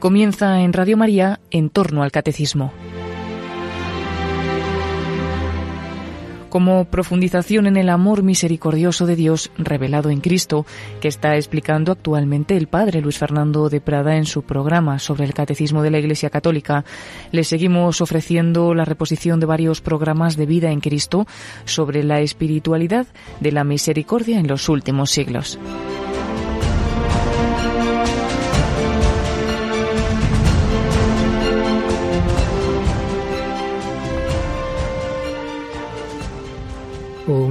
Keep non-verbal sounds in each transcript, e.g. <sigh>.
Comienza en Radio María en torno al catecismo. como profundización en el amor misericordioso de Dios revelado en Cristo, que está explicando actualmente el padre Luis Fernando de Prada en su programa sobre el Catecismo de la Iglesia Católica. Le seguimos ofreciendo la reposición de varios programas de vida en Cristo sobre la espiritualidad de la misericordia en los últimos siglos.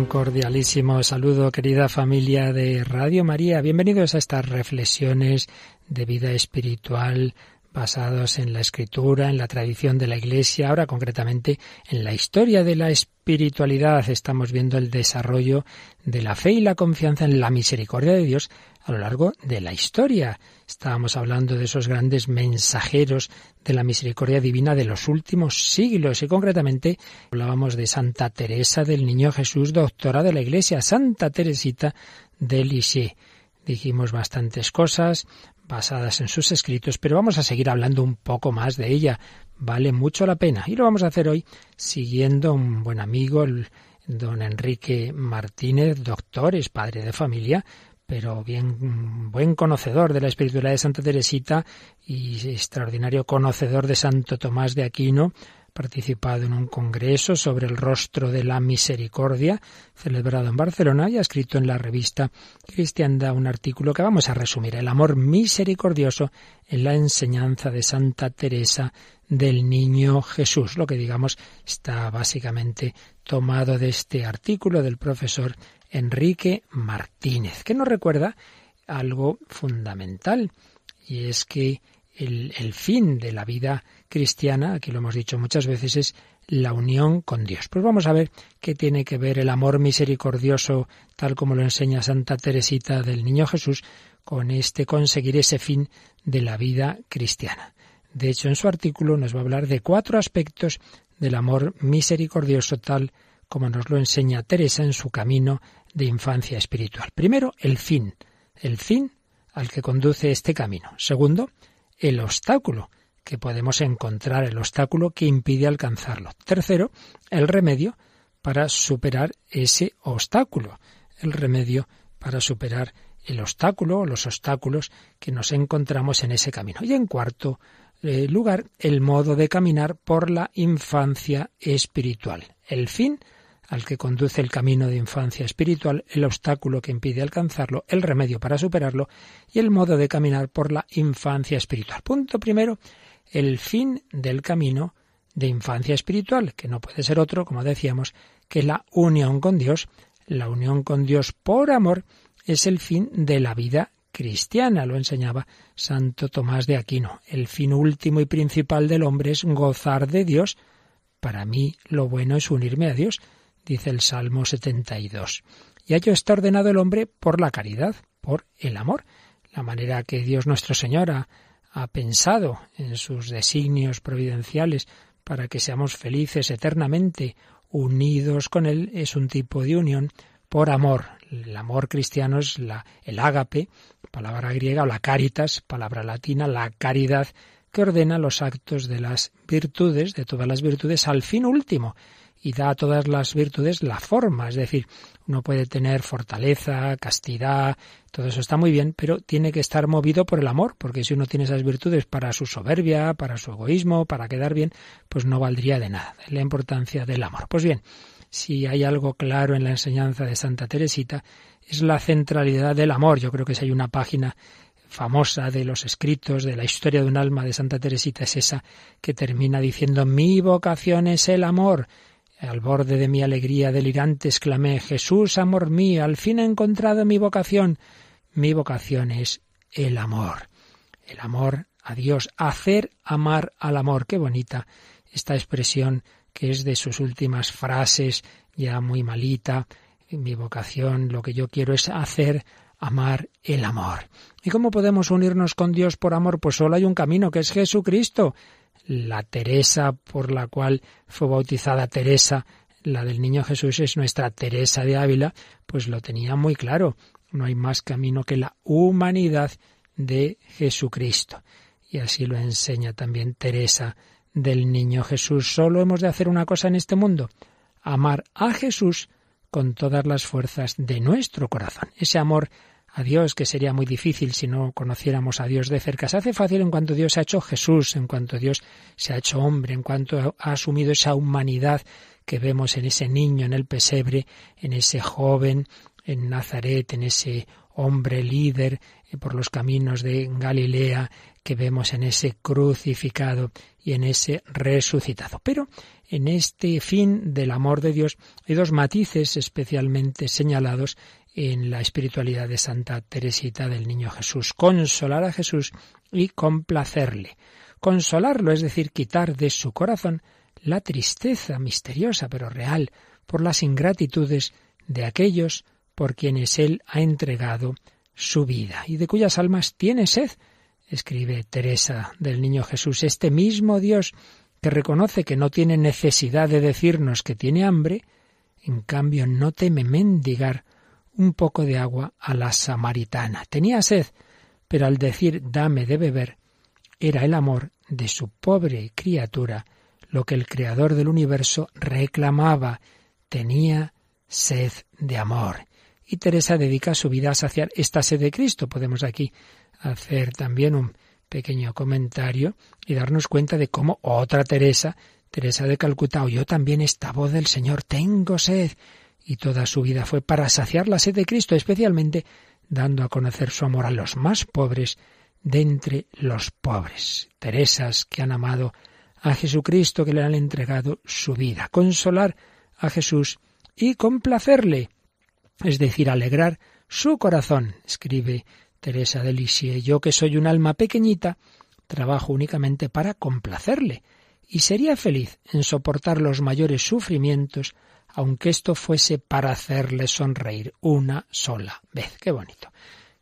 Cordialísimo saludo, querida familia de Radio María. Bienvenidos a estas reflexiones de vida espiritual basados en la escritura, en la tradición de la Iglesia, ahora concretamente en la historia de la espiritualidad. Estamos viendo el desarrollo de la fe y la confianza en la misericordia de Dios a lo largo de la historia. Estábamos hablando de esos grandes mensajeros de la misericordia divina de los últimos siglos y concretamente hablábamos de Santa Teresa del Niño Jesús, doctora de la Iglesia, Santa Teresita de Lisieux. Dijimos bastantes cosas basadas en sus escritos, pero vamos a seguir hablando un poco más de ella. Vale mucho la pena. Y lo vamos a hacer hoy siguiendo un buen amigo, el don Enrique Martínez, doctor, es padre de familia, pero bien buen conocedor de la espiritualidad de Santa Teresita y extraordinario conocedor de Santo Tomás de Aquino, participado en un congreso sobre el rostro de la misericordia celebrado en Barcelona y ha escrito en la revista Cristianda un artículo que vamos a resumir, el amor misericordioso en la enseñanza de Santa Teresa del Niño Jesús. Lo que digamos está básicamente tomado de este artículo del profesor Enrique Martínez, que nos recuerda algo fundamental, y es que el, el, fin de la vida cristiana, aquí lo hemos dicho muchas veces, es la unión con Dios. Pues vamos a ver qué tiene que ver el amor misericordioso, tal como lo enseña Santa Teresita del Niño Jesús, con este conseguir ese fin de la vida cristiana. De hecho, en su artículo nos va a hablar de cuatro aspectos del amor misericordioso, tal como nos lo enseña Teresa en su camino de infancia espiritual. Primero, el fin, el fin al que conduce este camino. Segundo, el obstáculo que podemos encontrar, el obstáculo que impide alcanzarlo. Tercero, el remedio para superar ese obstáculo, el remedio para superar el obstáculo o los obstáculos que nos encontramos en ese camino. Y en cuarto eh, lugar, el modo de caminar por la infancia espiritual. El fin al que conduce el camino de infancia espiritual, el obstáculo que impide alcanzarlo, el remedio para superarlo y el modo de caminar por la infancia espiritual. Punto primero, el fin del camino de infancia espiritual, que no puede ser otro, como decíamos, que la unión con Dios. La unión con Dios por amor es el fin de la vida cristiana, lo enseñaba Santo Tomás de Aquino. El fin último y principal del hombre es gozar de Dios. Para mí lo bueno es unirme a Dios dice el Salmo 72. Y a ello está ordenado el hombre por la caridad, por el amor, la manera que Dios nuestro Señor ha, ha pensado en sus designios providenciales para que seamos felices eternamente, unidos con Él, es un tipo de unión por amor. El amor cristiano es la, el ágape, palabra griega, o la caritas, palabra latina, la caridad, que ordena los actos de las virtudes, de todas las virtudes, al fin último, y da a todas las virtudes la forma, es decir, uno puede tener fortaleza, castidad, todo eso está muy bien, pero tiene que estar movido por el amor, porque si uno tiene esas virtudes para su soberbia, para su egoísmo, para quedar bien, pues no valdría de nada. la importancia del amor. Pues bien, si hay algo claro en la enseñanza de Santa Teresita, es la centralidad del amor. Yo creo que si hay una página famosa de los escritos de la historia de un alma de Santa Teresita es esa que termina diciendo mi vocación es el amor al borde de mi alegría delirante exclamé Jesús, amor mío, al fin he encontrado mi vocación. Mi vocación es el amor. El amor a Dios, hacer amar al amor. Qué bonita esta expresión que es de sus últimas frases, ya muy malita. Mi vocación, lo que yo quiero es hacer amar el amor. ¿Y cómo podemos unirnos con Dios por amor? Pues solo hay un camino, que es Jesucristo la Teresa por la cual fue bautizada Teresa, la del Niño Jesús es nuestra Teresa de Ávila, pues lo tenía muy claro. No hay más camino que la humanidad de Jesucristo. y así lo enseña también Teresa del Niño Jesús. Solo hemos de hacer una cosa en este mundo, amar a Jesús con todas las fuerzas de nuestro corazón. Ese amor a Dios, que sería muy difícil si no conociéramos a Dios de cerca. Se hace fácil en cuanto Dios ha hecho Jesús, en cuanto Dios se ha hecho hombre, en cuanto ha asumido esa humanidad que vemos en ese niño, en el pesebre, en ese joven, en Nazaret, en ese hombre líder eh, por los caminos de Galilea que vemos en ese crucificado y en ese resucitado. Pero en este fin del amor de Dios hay dos matices especialmente señalados en la espiritualidad de Santa Teresita del Niño Jesús. Consolar a Jesús y complacerle. Consolarlo, es decir, quitar de su corazón la tristeza misteriosa pero real por las ingratitudes de aquellos por quienes él ha entregado su vida y de cuyas almas tiene sed, escribe Teresa del Niño Jesús, este mismo Dios que reconoce que no tiene necesidad de decirnos que tiene hambre, en cambio no teme mendigar un poco de agua a la samaritana. Tenía sed, pero al decir dame de beber, era el amor de su pobre criatura lo que el Creador del universo reclamaba. Tenía sed de amor. Y Teresa dedica su vida a saciar esta sed de Cristo. Podemos aquí hacer también un pequeño comentario y darnos cuenta de cómo otra Teresa, Teresa de Calcuta, oyó también esta voz del Señor, tengo sed, y toda su vida fue para saciar la sed de Cristo, especialmente dando a conocer su amor a los más pobres de entre los pobres. Teresas que han amado a Jesucristo, que le han entregado su vida. Consolar a Jesús y complacerle, es decir, alegrar su corazón, escribe Teresa de Lisieux. Yo que soy un alma pequeñita, trabajo únicamente para complacerle, y sería feliz en soportar los mayores sufrimientos aunque esto fuese para hacerle sonreír una sola vez. Qué bonito.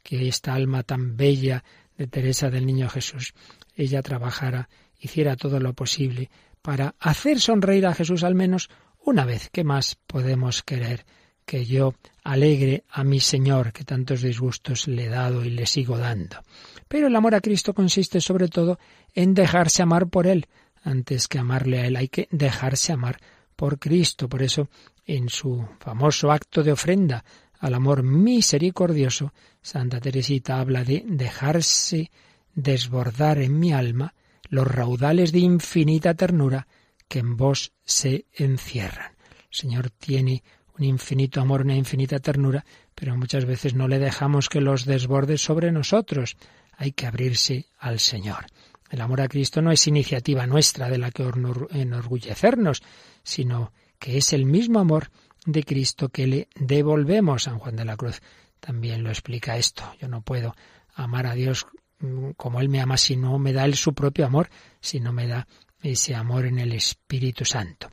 Que esta alma tan bella de Teresa del Niño Jesús, ella trabajara, hiciera todo lo posible para hacer sonreír a Jesús al menos una vez. ¿Qué más podemos querer que yo alegre a mi Señor, que tantos disgustos le he dado y le sigo dando? Pero el amor a Cristo consiste sobre todo en dejarse amar por Él. Antes que amarle a Él hay que dejarse amar por Cristo. Por eso, en su famoso acto de ofrenda al amor misericordioso, Santa Teresita habla de dejarse desbordar en mi alma los raudales de infinita ternura que en vos se encierran. El Señor tiene un infinito amor, una infinita ternura, pero muchas veces no le dejamos que los desborde sobre nosotros. Hay que abrirse al Señor. El amor a Cristo no es iniciativa nuestra de la que enorgullecernos, sino que es el mismo amor de Cristo que le devolvemos. San Juan de la Cruz también lo explica esto. Yo no puedo amar a Dios como Él me ama si no me da Él su propio amor, si no me da ese amor en el Espíritu Santo.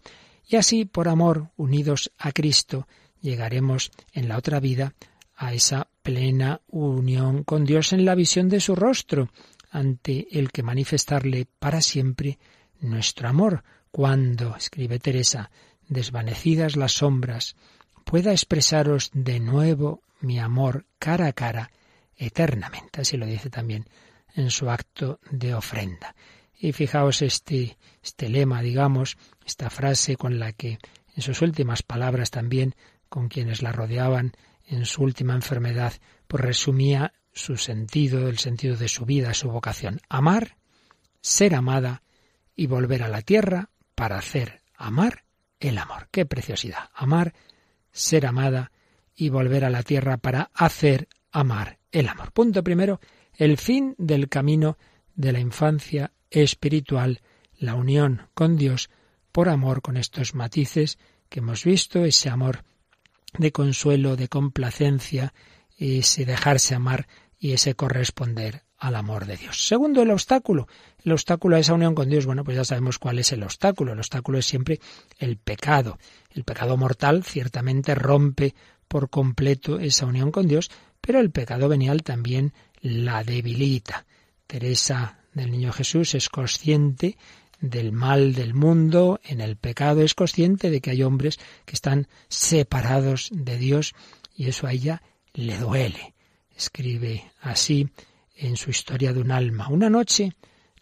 Y así, por amor, unidos a Cristo, llegaremos en la otra vida a esa plena unión con Dios en la visión de su rostro, ante el que manifestarle para siempre nuestro amor, cuando, escribe Teresa, desvanecidas las sombras, pueda expresaros de nuevo mi amor cara a cara eternamente. Así lo dice también en su acto de ofrenda. Y fijaos este, este lema, digamos, esta frase con la que en sus últimas palabras también, con quienes la rodeaban en su última enfermedad, pues resumía su sentido, el sentido de su vida, su vocación. Amar, ser amada y volver a la tierra para hacer amar el amor. Qué preciosidad. Amar, ser amada y volver a la tierra para hacer amar el amor. Punto primero, el fin del camino de la infancia espiritual, la unión con Dios por amor con estos matices que hemos visto, ese amor de consuelo, de complacencia, ese dejarse amar y ese corresponder al amor de Dios. Segundo, el obstáculo. El obstáculo a esa unión con Dios, bueno, pues ya sabemos cuál es el obstáculo. El obstáculo es siempre el pecado. El pecado mortal ciertamente rompe por completo esa unión con Dios, pero el pecado venial también la debilita. Teresa del Niño Jesús es consciente del mal del mundo, en el pecado es consciente de que hay hombres que están separados de Dios y eso a ella le duele. Escribe así en su historia de un alma. Una noche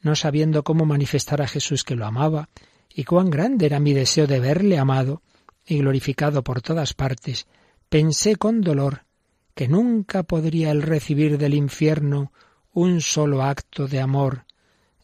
no sabiendo cómo manifestar a Jesús que lo amaba, y cuán grande era mi deseo de verle amado y glorificado por todas partes, pensé con dolor que nunca podría él recibir del infierno un solo acto de amor.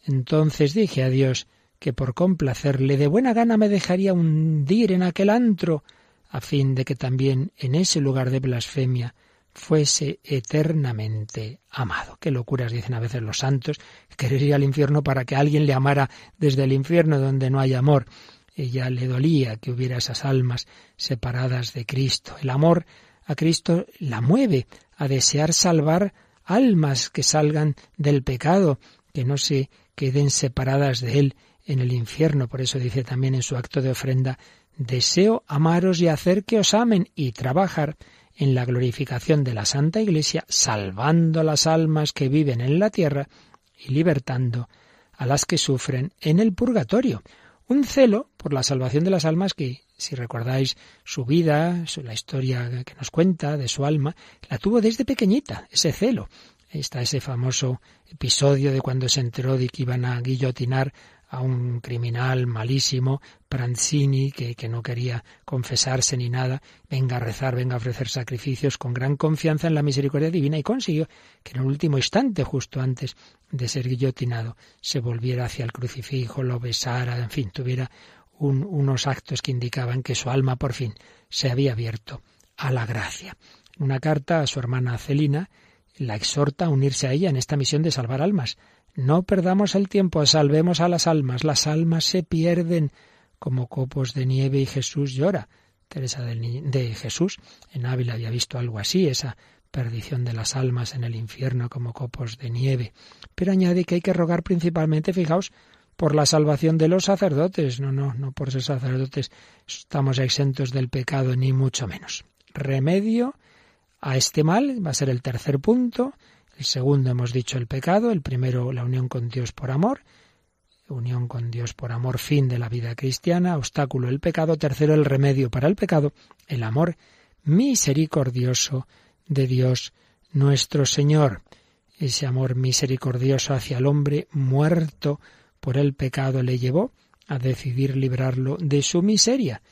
Entonces dije a Dios que por complacerle de buena gana me dejaría hundir en aquel antro, a fin de que también en ese lugar de blasfemia fuese eternamente amado. Qué locuras dicen a veces los santos, querer ir al infierno para que alguien le amara desde el infierno donde no hay amor. Ella le dolía que hubiera esas almas separadas de Cristo. El amor a Cristo la mueve a desear salvar almas que salgan del pecado, que no se queden separadas de Él en el infierno. Por eso dice también en su acto de ofrenda, deseo amaros y hacer que os amen y trabajar en la glorificación de la Santa Iglesia, salvando las almas que viven en la tierra y libertando a las que sufren en el purgatorio. Un celo por la salvación de las almas que, si recordáis su vida, la historia que nos cuenta de su alma, la tuvo desde pequeñita, ese celo. Está ese famoso episodio de cuando se enteró de que iban a guillotinar a un criminal malísimo, Pranzini, que, que, no quería confesarse ni nada, venga a rezar, venga a ofrecer sacrificios con gran confianza en la misericordia divina y consiguió que en el último instante, justo antes de ser guillotinado, se volviera hacia el crucifijo, lo besara, en fin, tuviera unos actos que indicaban que su alma por fin se había abierto a la gracia. Una carta a su hermana Celina la exhorta a unirse a ella en esta misión de salvar almas. No perdamos el tiempo, salvemos a las almas. Las almas se pierden como copos de nieve y Jesús llora. Teresa de Jesús en Ávila había visto algo así, esa perdición de las almas en el infierno como copos de nieve. Pero añade que hay que rogar principalmente, fijaos, por la salvación de los sacerdotes. No, no, no por ser sacerdotes estamos exentos del pecado, ni mucho menos. Remedio a este mal va a ser el tercer punto. El segundo hemos dicho el pecado, el primero la unión con Dios por amor, unión con Dios por amor, fin de la vida cristiana, obstáculo el pecado, tercero el remedio para el pecado, el amor misericordioso de Dios nuestro Señor, ese amor misericordioso hacia el hombre muerto por el pecado le llevó a decidir librarlo de su miseria.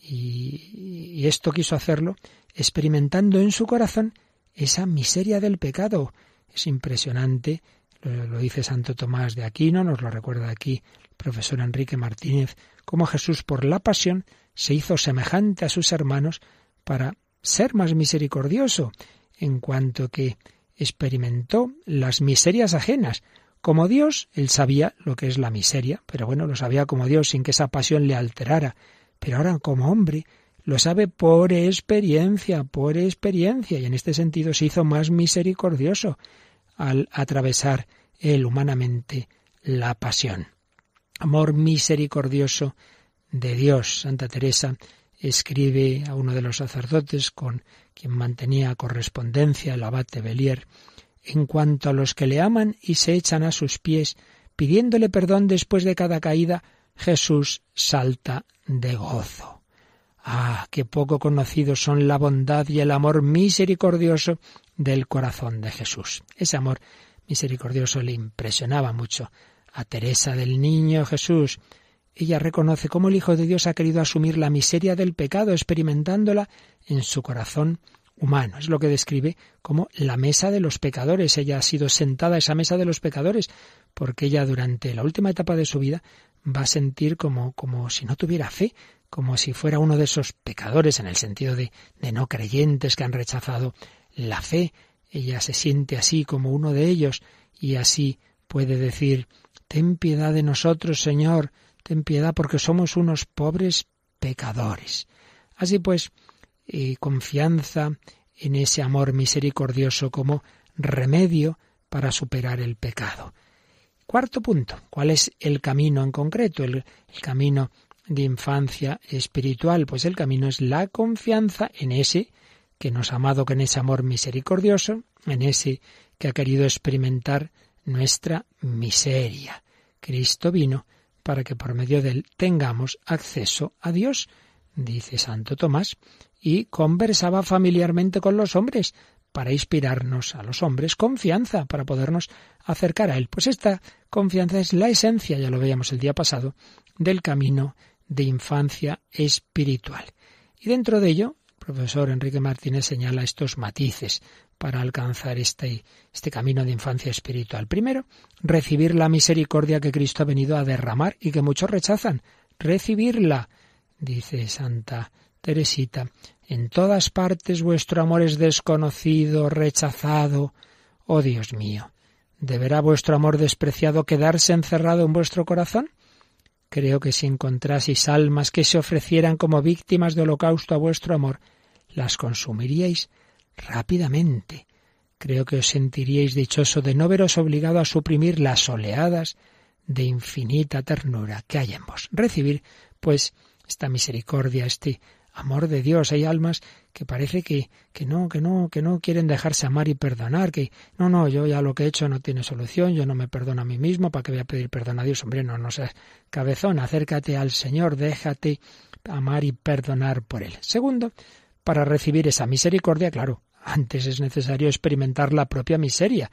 Y, esto quiso hacerlo experimentando en su corazón esa miseria del pecado. Es impresionante, lo, lo, dice Santo Tomás de Aquino, nos lo recuerda aquí el profesor Enrique Martínez, cómo Jesús por la pasión se hizo semejante a sus hermanos para ser más misericordioso, en cuanto que experimentó las miserias ajenas, como Dios, él sabía lo que es la miseria, pero bueno, lo sabía como Dios sin que esa pasión le alterara. Pero ahora como hombre lo sabe por experiencia, por experiencia, y en este sentido se hizo más misericordioso al atravesar él humanamente la pasión. Amor misericordioso de Dios. Santa Teresa escribe a uno de los sacerdotes con quien mantenía correspondencia, el abate Belier, en cuanto a los que le aman y se echan a sus pies, pidiéndole perdón después de cada caída, Jesús salta de gozo. Ah, qué poco conocidos son la bondad y el amor misericordioso del corazón de Jesús. Ese amor misericordioso le impresionaba mucho a Teresa del Niño Jesús. Ella reconoce cómo el Hijo de Dios ha querido asumir la miseria del pecado, experimentándola en su corazón humano. Es lo que describe como la mesa de los pecadores. Ella ha sido sentada a esa mesa de los pecadores porque ella durante la última etapa de su vida va a sentir como, como si no tuviera fe, como si fuera uno de esos pecadores en el sentido de, de no creyentes que han rechazado la fe. Ella se siente así como uno de ellos y así puede decir, Ten piedad de nosotros, Señor, ten piedad porque somos unos pobres pecadores. Así pues, confianza en ese amor misericordioso como remedio para superar el pecado. Cuarto punto, ¿cuál es el camino en concreto? El, camino de infancia espiritual. Pues el camino es la confianza en ese que nos ha amado con ese amor misericordioso, en ese que ha querido experimentar nuestra miseria. Cristo vino para que por medio de él tengamos acceso a Dios, dice Santo Tomás, y conversaba familiarmente con los hombres para inspirarnos a los hombres confianza, para podernos acercar a Él. Pues esta confianza es la esencia, ya lo veíamos el día pasado, del camino de infancia espiritual. Y dentro de ello, el profesor Enrique Martínez señala estos matices para alcanzar este, este camino de infancia espiritual. Primero, recibir la misericordia que Cristo ha venido a derramar y que muchos rechazan. Recibirla, dice Santa Teresita. En todas partes vuestro amor es desconocido, rechazado. Oh Dios mío, ¿deberá vuestro amor despreciado quedarse encerrado en vuestro corazón? Creo que si encontraseis almas que se ofrecieran como víctimas de holocausto a vuestro amor, las consumiríais rápidamente. Creo que os sentiríais dichoso de no veros obligado a suprimir las oleadas de infinita ternura que hay en vos. Recibir, pues, esta misericordia, este amor de Dios. Hay almas que parece que, que no, que no, que no quieren dejarse amar y perdonar, que no, no, yo ya lo que he hecho no tiene solución, yo no me perdono a mí mismo, ¿para qué voy a pedir perdón a Dios? Hombre, no, no seas cabezón, acércate al Señor, déjate amar y perdonar por Él. Segundo, para recibir esa misericordia, claro, antes es necesario experimentar la propia miseria.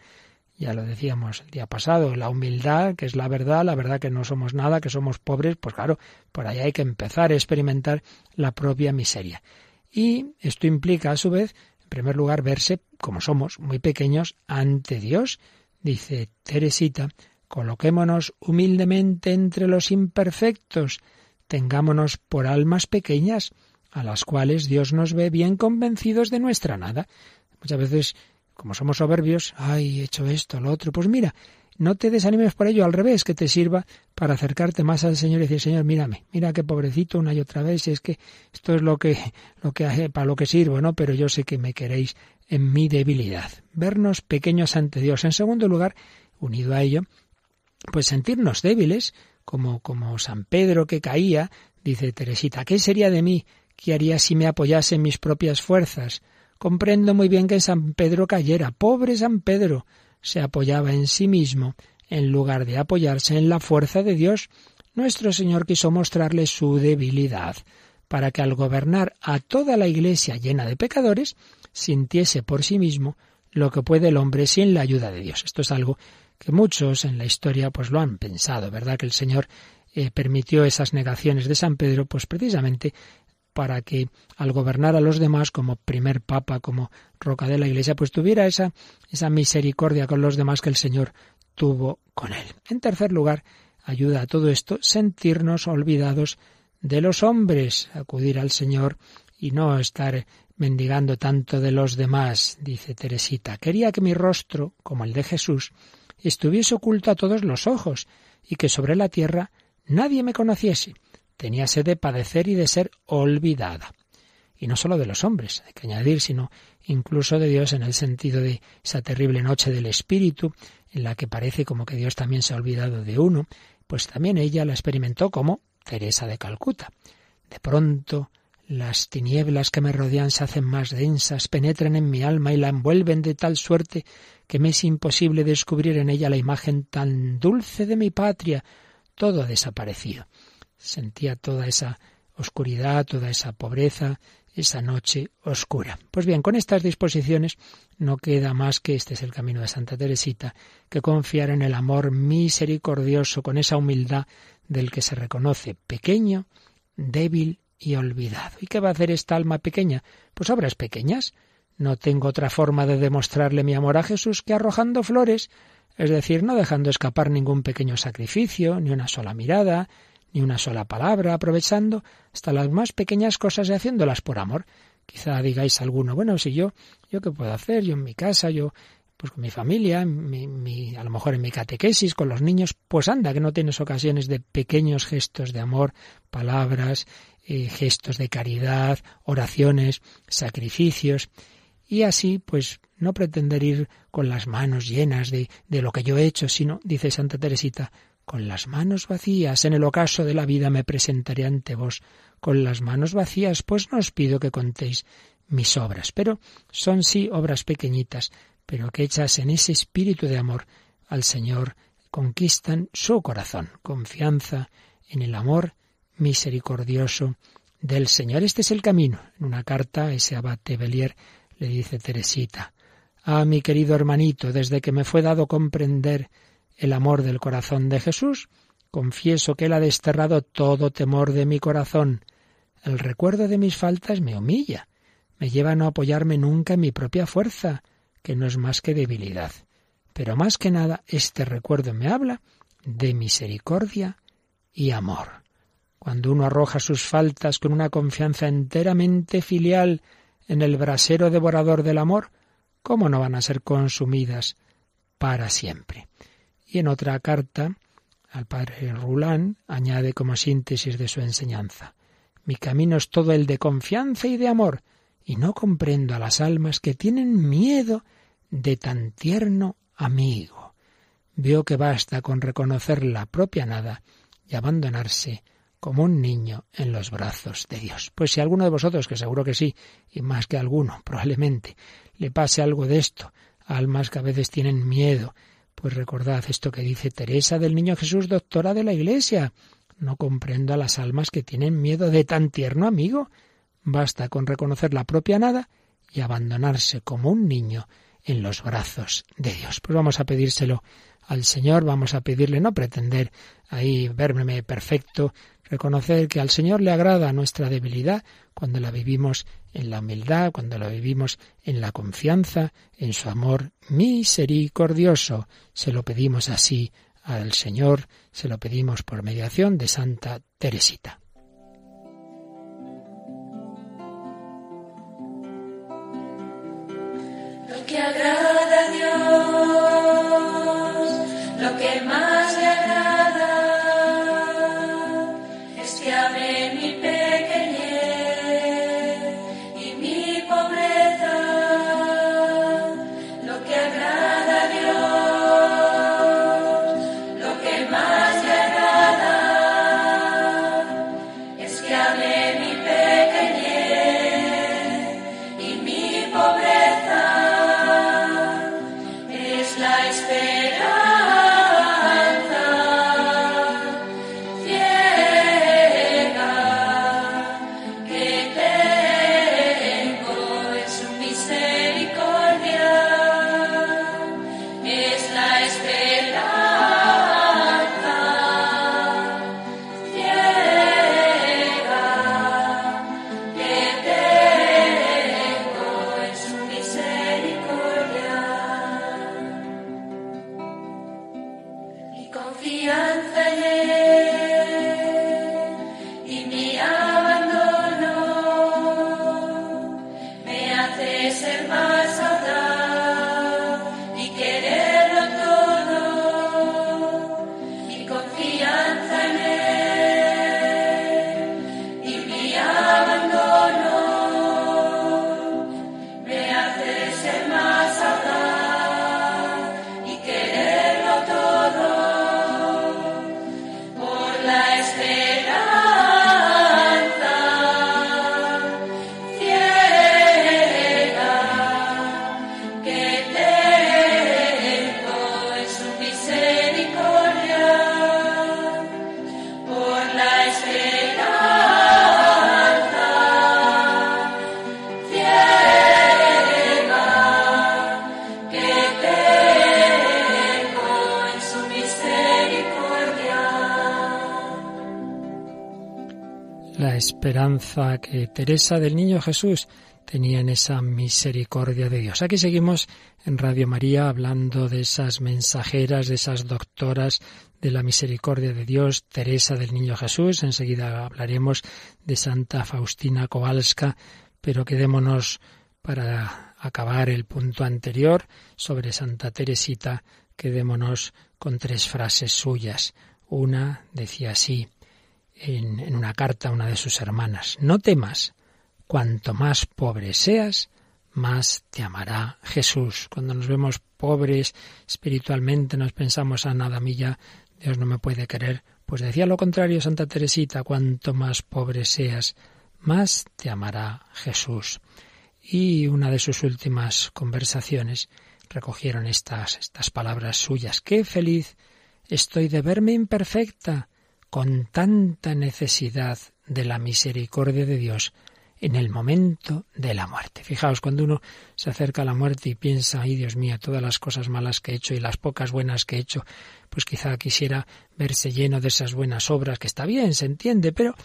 Ya lo decíamos el día pasado, la humildad, que es la verdad, la verdad que no somos nada, que somos pobres, pues claro, por ahí hay que empezar a experimentar la propia miseria. Y esto implica, a su vez, en primer lugar, verse como somos, muy pequeños ante Dios. Dice Teresita, coloquémonos humildemente entre los imperfectos, tengámonos por almas pequeñas, a las cuales Dios nos ve bien convencidos de nuestra nada. Muchas veces, como somos soberbios, ay, he hecho esto, lo otro, pues mira, no te desanimes por ello, al revés, que te sirva para acercarte más al Señor y decir, Señor, mírame, mira qué pobrecito una y otra vez, es que esto es lo que, lo que, para lo que sirvo, ¿no? Pero yo sé que me queréis en mi debilidad. Vernos pequeños ante Dios. En segundo lugar, unido a ello, pues sentirnos débiles, como, como San Pedro que caía, dice Teresita, ¿qué sería de mí ¿Qué haría si me apoyase en mis propias fuerzas? Comprendo muy bien que San Pedro cayera. Pobre San Pedro. Se apoyaba en sí mismo en lugar de apoyarse en la fuerza de Dios. Nuestro Señor quiso mostrarle su debilidad, para que al gobernar a toda la Iglesia llena de pecadores, sintiese por sí mismo lo que puede el hombre sin la ayuda de Dios. Esto es algo que muchos en la historia pues lo han pensado, ¿verdad? Que el Señor eh, permitió esas negaciones de San Pedro, pues precisamente para que al gobernar a los demás como primer papa, como roca de la iglesia, pues tuviera esa, esa misericordia con los demás que el Señor tuvo con él. En tercer lugar, ayuda a todo esto sentirnos olvidados de los hombres, acudir al Señor y no estar mendigando tanto de los demás, dice Teresita. Quería que mi rostro, como el de Jesús, estuviese oculto a todos los ojos y que sobre la tierra nadie me conociese tenía sed de padecer y de ser olvidada. Y no sólo de los hombres, hay que añadir, sino incluso de Dios en el sentido de esa terrible noche del Espíritu, en la que parece como que Dios también se ha olvidado de uno, pues también ella la experimentó como Teresa de Calcuta. De pronto las tinieblas que me rodean se hacen más densas, penetran en mi alma y la envuelven de tal suerte que me es imposible descubrir en ella la imagen tan dulce de mi patria. Todo ha desaparecido sentía toda esa oscuridad, toda esa pobreza, esa noche oscura. Pues bien, con estas disposiciones no queda más que este es el camino de Santa Teresita, que confiar en el amor misericordioso, con esa humildad del que se reconoce pequeño, débil y olvidado. ¿Y qué va a hacer esta alma pequeña? Pues obras pequeñas. No tengo otra forma de demostrarle mi amor a Jesús que arrojando flores, es decir, no dejando escapar ningún pequeño sacrificio, ni una sola mirada, ni una sola palabra, aprovechando hasta las más pequeñas cosas y haciéndolas por amor. Quizá digáis alguno, bueno, si yo, yo qué puedo hacer, yo en mi casa, yo pues con mi familia, mi, a lo mejor en mi catequesis, con los niños, pues anda, que no tienes ocasiones de pequeños gestos de amor, palabras, eh, gestos de caridad, oraciones, sacrificios, y así, pues, no pretender ir con las manos llenas de, de lo que yo he hecho, sino, dice Santa Teresita, con las manos vacías en el ocaso de la vida me presentaré ante vos. Con las manos vacías, pues no os pido que contéis mis obras, pero son sí obras pequeñitas, pero que hechas en ese espíritu de amor al Señor conquistan su corazón, confianza en el amor misericordioso del Señor. Este es el camino. En una carta ese abate Belier le dice Teresita, Ah, mi querido hermanito, desde que me fue dado comprender el amor del corazón de Jesús, confieso que él ha desterrado todo temor de mi corazón. El recuerdo de mis faltas me humilla, me lleva a no apoyarme nunca en mi propia fuerza, que no es más que debilidad. Pero más que nada, este recuerdo me habla de misericordia y amor. Cuando uno arroja sus faltas con una confianza enteramente filial en el brasero devorador del amor, ¿cómo no van a ser consumidas para siempre? Y en otra carta, al padre Rulán añade como síntesis de su enseñanza, mi camino es todo el de confianza y de amor, y no comprendo a las almas que tienen miedo de tan tierno amigo. Veo que basta con reconocer la propia nada y abandonarse como un niño en los brazos de Dios. Pues si alguno de vosotros, que seguro que sí, y más que alguno, probablemente, le pase algo de esto, almas que a veces tienen miedo, pues recordad esto que dice Teresa del Niño Jesús, doctora de la Iglesia. No comprendo a las almas que tienen miedo de tan tierno amigo. Basta con reconocer la propia nada y abandonarse como un niño en los brazos de Dios. Pues vamos a pedírselo al Señor, vamos a pedirle no pretender ahí verme perfecto, reconocer que al Señor le agrada nuestra debilidad cuando la vivimos en la humildad, cuando la vivimos en la confianza, en su amor misericordioso. Se lo pedimos así al Señor, se lo pedimos por mediación de Santa Teresita. confía esperanza que Teresa del Niño Jesús tenía en esa misericordia de Dios. Aquí seguimos en Radio María hablando de esas mensajeras, de esas doctoras de la misericordia de Dios, Teresa del Niño Jesús. Enseguida hablaremos de Santa Faustina Kowalska, pero quedémonos para acabar el punto anterior sobre Santa Teresita, quedémonos con tres frases suyas. Una decía así, en, una carta a una de sus hermanas, no temas, cuanto más pobre seas, más te amará Jesús. Cuando nos vemos pobres espiritualmente, nos pensamos a ah, nada milla, Dios no me puede querer. Pues decía lo contrario Santa Teresita, cuanto más pobre seas, más te amará Jesús. Y una de sus últimas conversaciones recogieron estas, estas palabras suyas. Qué feliz estoy de verme imperfecta, con tanta necesidad de la misericordia de Dios en el momento de la muerte. Fijaos, cuando uno se acerca a la muerte y piensa, ay Dios mío, todas las cosas malas que he hecho y las pocas buenas que he hecho, pues quizá quisiera verse lleno de esas buenas obras, que está bien, se entiende, pero,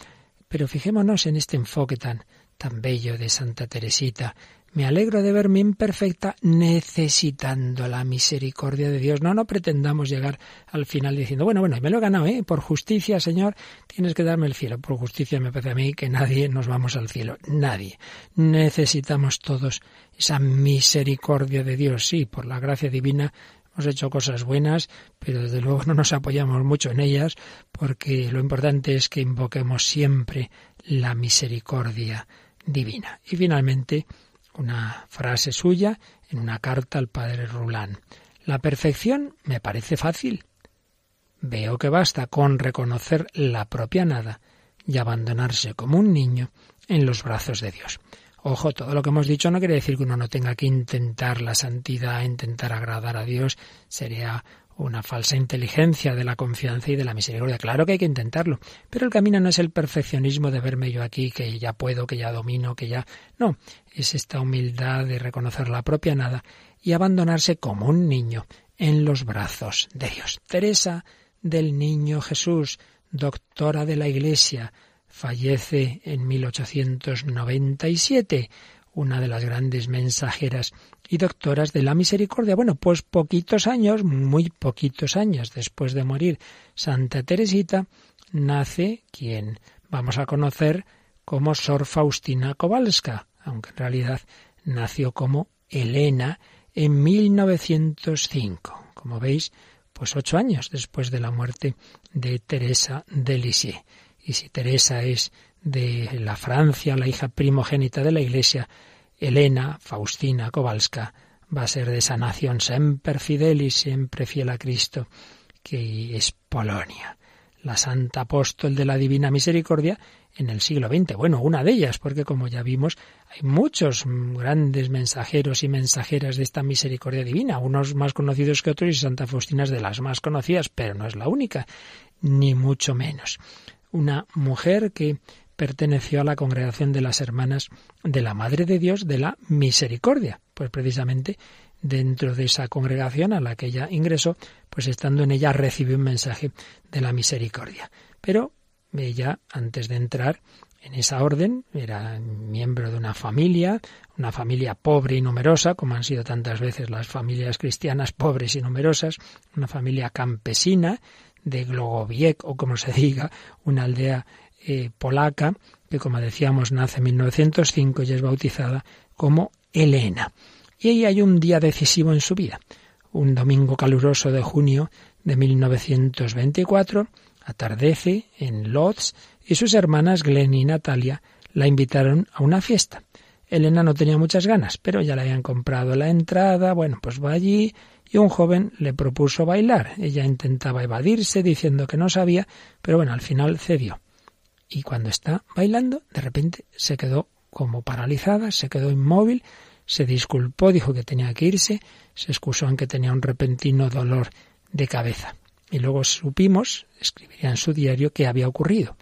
pero fijémonos en este enfoque tan, tan bello de Santa Teresita, me alegro de verme imperfecta necesitando la misericordia de Dios. No, no pretendamos llegar al final diciendo, bueno, bueno, me lo he ganado, ¿eh? Por justicia, Señor, tienes que darme el cielo. Por justicia me parece a mí que nadie nos vamos al cielo. Nadie. Necesitamos todos esa misericordia de Dios. Sí, por la gracia divina hemos hecho cosas buenas, pero desde luego no nos apoyamos mucho en ellas, porque lo importante es que invoquemos siempre la misericordia divina. Y finalmente, una frase suya en una carta al padre Rulán. La perfección me parece fácil. Veo que basta con reconocer la propia nada y abandonarse como un niño en los brazos de Dios. Ojo, todo lo que hemos dicho no quiere decir que uno no tenga que intentar la santidad, intentar agradar a Dios. Sería una falsa inteligencia de la confianza y de la misericordia. Claro que hay que intentarlo, pero el camino no es el perfeccionismo de verme yo aquí, que ya puedo, que ya domino, que ya... No, es esta humildad de reconocer la propia nada y abandonarse como un niño en los brazos de Dios. Teresa del Niño Jesús, doctora de la Iglesia, fallece en 1897 una de las grandes mensajeras y doctoras de la misericordia. Bueno, pues poquitos años, muy poquitos años después de morir Santa Teresita, nace quien vamos a conocer como Sor Faustina Kowalska, aunque en realidad nació como Elena en 1905. Como veis, pues ocho años después de la muerte de Teresa de Lisieux. Y si Teresa es de la Francia, la hija primogénita de la Iglesia, Elena, Faustina Kowalska, va a ser de esa nación semper fidelis, siempre fiel a Cristo, que es Polonia, la santa apóstol de la Divina Misericordia en el siglo XX. Bueno, una de ellas, porque como ya vimos, hay muchos grandes mensajeros y mensajeras de esta misericordia divina, unos más conocidos que otros y Santa Faustina es de las más conocidas, pero no es la única, ni mucho menos. Una mujer que perteneció a la congregación de las hermanas de la Madre de Dios de la Misericordia. Pues precisamente dentro de esa congregación a la que ella ingresó, pues estando en ella recibió un mensaje de la misericordia. Pero ella, antes de entrar en esa orden, era miembro de una familia, una familia pobre y numerosa, como han sido tantas veces las familias cristianas pobres y numerosas, una familia campesina de Glogoviec, o como se diga, una aldea eh, polaca, que como decíamos nace en 1905 y es bautizada como Elena. Y ahí hay un día decisivo en su vida, un domingo caluroso de junio de 1924, atardece en Lodz y sus hermanas Glenn y Natalia la invitaron a una fiesta. Elena no tenía muchas ganas, pero ya le habían comprado la entrada, bueno, pues va allí y un joven le propuso bailar. Ella intentaba evadirse diciendo que no sabía, pero bueno, al final cedió y cuando está bailando, de repente se quedó como paralizada, se quedó inmóvil, se disculpó, dijo que tenía que irse, se excusó en que tenía un repentino dolor de cabeza. Y luego supimos, escribiría en su diario, qué había ocurrido.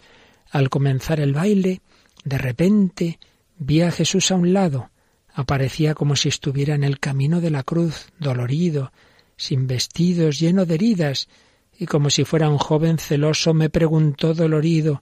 Al comenzar el baile, de repente vi a Jesús a un lado, aparecía como si estuviera en el camino de la cruz, dolorido, sin vestidos, lleno de heridas, y como si fuera un joven celoso me preguntó dolorido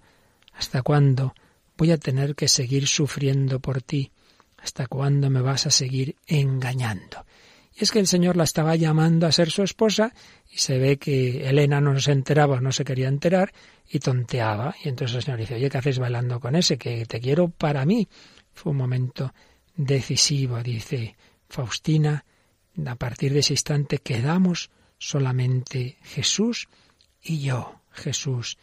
¿Hasta cuándo voy a tener que seguir sufriendo por ti? ¿Hasta cuándo me vas a seguir engañando? Y es que el Señor la estaba llamando a ser su esposa y se ve que Elena no se enteraba, no se quería enterar y tonteaba. Y entonces el Señor dice, oye, ¿qué haces bailando con ese? Que te quiero para mí. Fue un momento decisivo, dice Faustina. A partir de ese instante quedamos solamente Jesús y yo, Jesús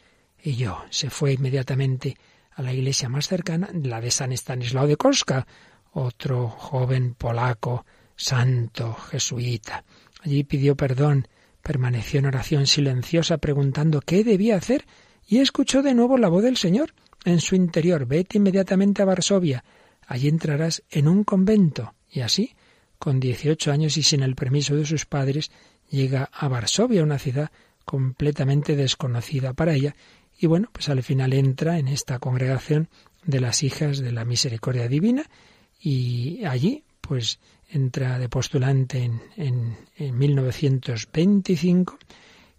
y yo. Se fue inmediatamente a la iglesia más cercana, la de San Estanislao de Koska, otro joven polaco, santo, jesuita. Allí pidió perdón, permaneció en oración silenciosa preguntando qué debía hacer y escuchó de nuevo la voz del Señor en su interior. Vete inmediatamente a Varsovia. Allí entrarás en un convento. Y así, con dieciocho años y sin el permiso de sus padres, llega a Varsovia, una ciudad completamente desconocida para ella, y bueno, pues al final entra en esta congregación de las hijas de la misericordia divina y allí pues entra de postulante en, en, en 1925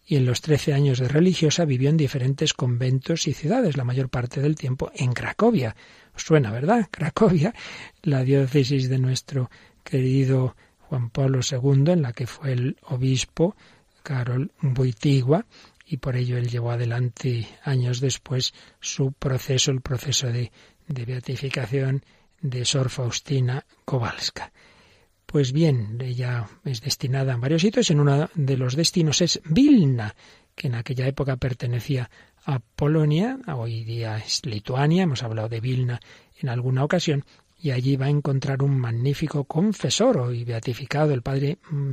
y en los trece años de religiosa vivió en diferentes conventos y ciudades, la mayor parte del tiempo en Cracovia. Suena, ¿verdad? <laughs> Cracovia, la diócesis de nuestro querido Juan Pablo II, en la que fue el obispo Carol Boitigua, y por ello él llevó adelante años después su proceso, el proceso de, beatificación de Sor Faustina Kowalska. Pues bien, ella es destinada a varios sitios. En uno de los destinos es Vilna, que en aquella época pertenecía a Polonia, hoy día es Lituania, hemos hablado de Vilna en alguna ocasión, y allí va a encontrar un magnífico confesor hoy beatificado, el padre mm,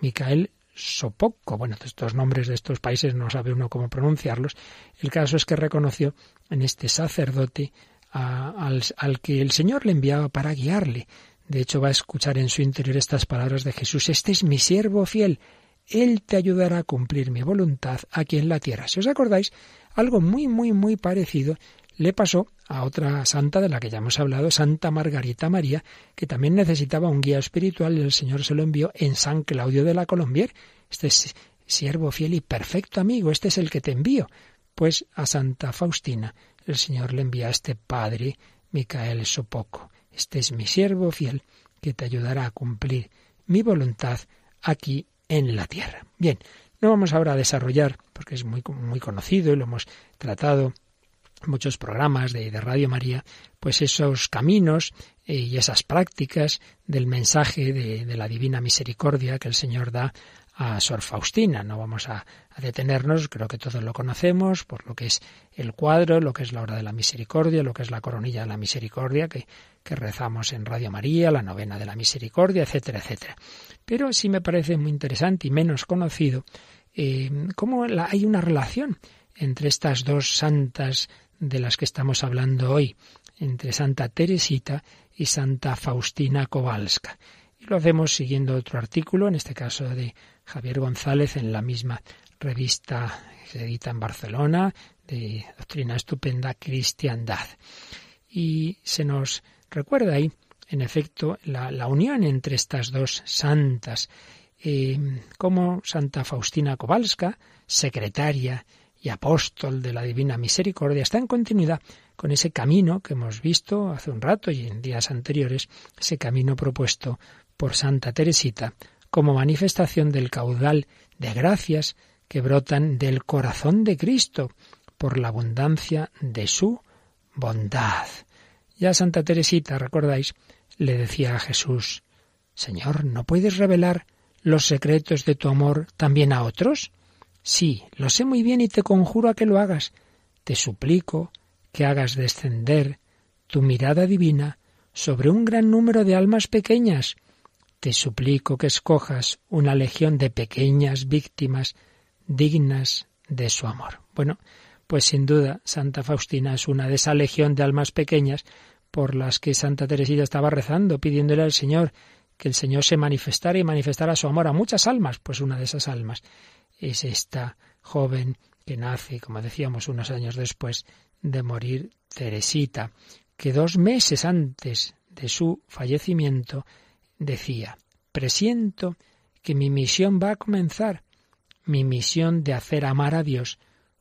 Micael Sopocco. Bueno, estos nombres de estos países no sabe uno cómo pronunciarlos. El caso es que reconoció en este sacerdote al, al que el Señor le enviaba para guiarle de hecho, va a escuchar en su interior estas palabras de Jesús. Este es mi siervo fiel. Él te ayudará a cumplir mi voluntad aquí en la tierra. Si os acordáis, algo muy, muy, muy parecido le pasó a otra santa de la que ya hemos hablado, Santa Margarita María, que también necesitaba un guía espiritual y el Señor se lo envió en San Claudio de la Colombier. Este es siervo fiel y perfecto amigo, este es el que te envío. Pues a Santa Faustina el Señor le envía a este padre Micael Sopoco. Este es mi siervo fiel que te ayudará a cumplir mi voluntad aquí en la tierra. Bien, no vamos ahora a desarrollar, porque es muy, muy conocido y lo hemos tratado muchos programas de, Radio María, pues esos caminos eh, y esas prácticas del mensaje de, de, la divina misericordia que el Señor da a Sor Faustina. No vamos a, detenernos, creo que todos lo conocemos, por lo que es el cuadro, lo que es la hora de la misericordia, lo que es la coronilla de la misericordia, que, que rezamos en Radio María, la novena de la misericordia, etcétera, etcétera. Pero sí me parece muy interesante y menos conocido eh, cómo hay una relación entre estas dos santas de las que estamos hablando hoy, entre Santa Teresita y Santa Faustina Kowalska. Y lo hacemos siguiendo otro artículo, en este caso de Javier González, en la misma revista que se edita en Barcelona, de Doctrina Estupenda Cristiandad. Y se nos recuerda ahí, en efecto, la, unión entre estas dos santas, eh, como Santa Faustina Kowalska, secretaria y apóstol de la Divina Misericordia, está en continuidad con ese camino que hemos visto hace un rato y en días anteriores, ese camino propuesto por Santa Teresita como manifestación del caudal de gracias que brotan del corazón de Cristo por la abundancia de su bondad. Ya Santa Teresita, recordáis, le decía a Jesús, Señor, ¿no puedes revelar los secretos de tu amor también a otros? Sí, lo sé muy bien y te conjuro a que lo hagas. Te suplico que hagas descender tu mirada divina sobre un gran número de almas pequeñas, te suplico que escojas una legión de pequeñas víctimas dignas de su amor. Bueno, pues sin duda Santa Faustina es una de esa legión de almas pequeñas por las que Santa Teresita estaba rezando, pidiéndole al Señor que el Señor se manifestara y manifestara su amor a muchas almas. Pues una de esas almas es esta joven que nace, como decíamos, unos años después de morir Teresita, que dos meses antes de su fallecimiento decía, presiento que mi misión va a comenzar, mi misión de hacer amar a Dios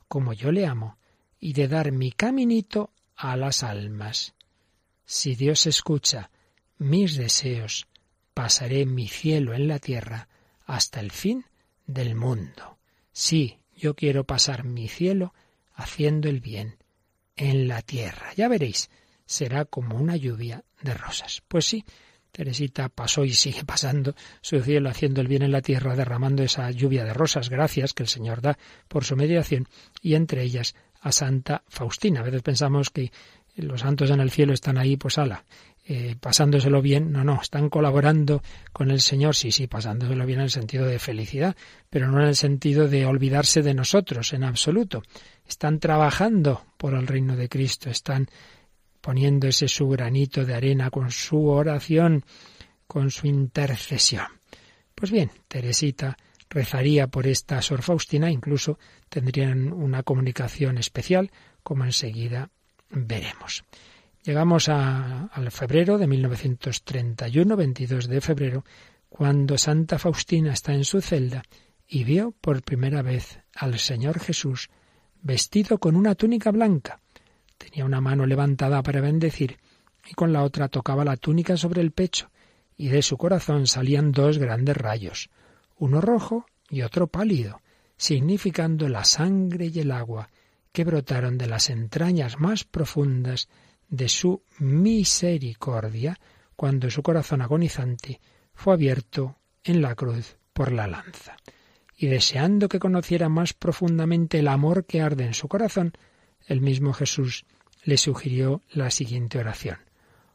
como yo le amo y de dar mi caminito a las almas. Si Dios escucha mis deseos, pasaré mi cielo en la tierra hasta el fin del mundo. Sí, yo quiero pasar mi cielo haciendo el bien en la tierra. Ya veréis, será como una lluvia de rosas. Pues sí, Teresita pasó y sigue pasando su cielo haciendo el bien en la tierra, derramando esa lluvia de rosas, gracias que el Señor da por su mediación, y entre ellas a Santa Faustina. A veces pensamos que los santos en el cielo están ahí, pues ala, eh, pasándoselo bien. No, no, están colaborando con el Señor, sí, sí, pasándoselo bien en el sentido de felicidad, pero no en el sentido de olvidarse de nosotros en absoluto. Están trabajando por el reino de Cristo, están poniendo ese su granito de arena con su oración, con su intercesión. Pues bien, Teresita rezaría por esta Sor Faustina, incluso tendrían una comunicación especial, como enseguida veremos. Llegamos a, al febrero de 1931, 22 de febrero, cuando Santa Faustina está en su celda y vio por primera vez al Señor Jesús vestido con una túnica blanca. Tenía una mano levantada para bendecir y con la otra tocaba la túnica sobre el pecho, y de su corazón salían dos grandes rayos, uno rojo y otro pálido, significando la sangre y el agua que brotaron de las entrañas más profundas de su misericordia cuando su corazón agonizante fue abierto en la cruz por la lanza. Y deseando que conociera más profundamente el amor que arde en su corazón, el mismo Jesús le sugirió la siguiente oración.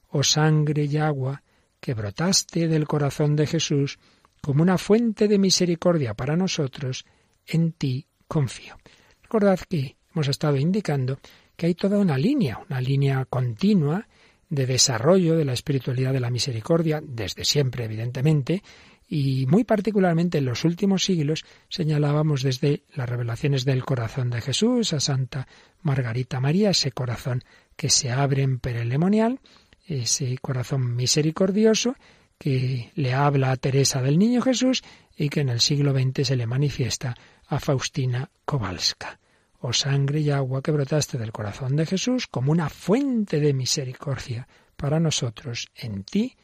Oh sangre y agua que brotaste del corazón de Jesús como una fuente de misericordia para nosotros, en ti confío. Recordad que hemos estado indicando que hay toda una línea, una línea continua de desarrollo de la espiritualidad de la misericordia, desde siempre, evidentemente, y muy particularmente en los últimos siglos señalábamos desde las revelaciones del corazón de Jesús a Santa Margarita María, ese corazón que se abre en perelemonial, ese corazón misericordioso que le habla a Teresa del Niño Jesús y que en el siglo XX se le manifiesta a Faustina Kowalska o sangre y agua que brotaste del corazón de Jesús como una fuente de misericordia para nosotros. En ti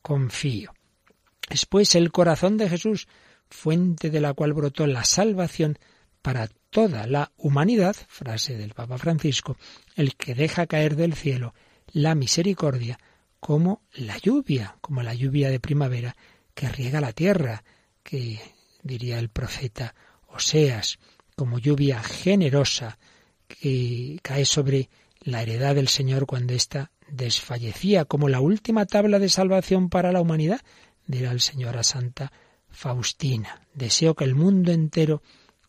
confío. Después el corazón de Jesús, fuente de la cual brotó la salvación para toda la humanidad, frase del Papa Francisco, el que deja caer del cielo la misericordia como la lluvia, como la lluvia de primavera que riega la tierra, que diría el profeta Oseas, como lluvia generosa que cae sobre la heredad del Señor cuando ésta desfallecía, como la última tabla de salvación para la humanidad, dirá el Señor a Santa Faustina. Deseo que el mundo entero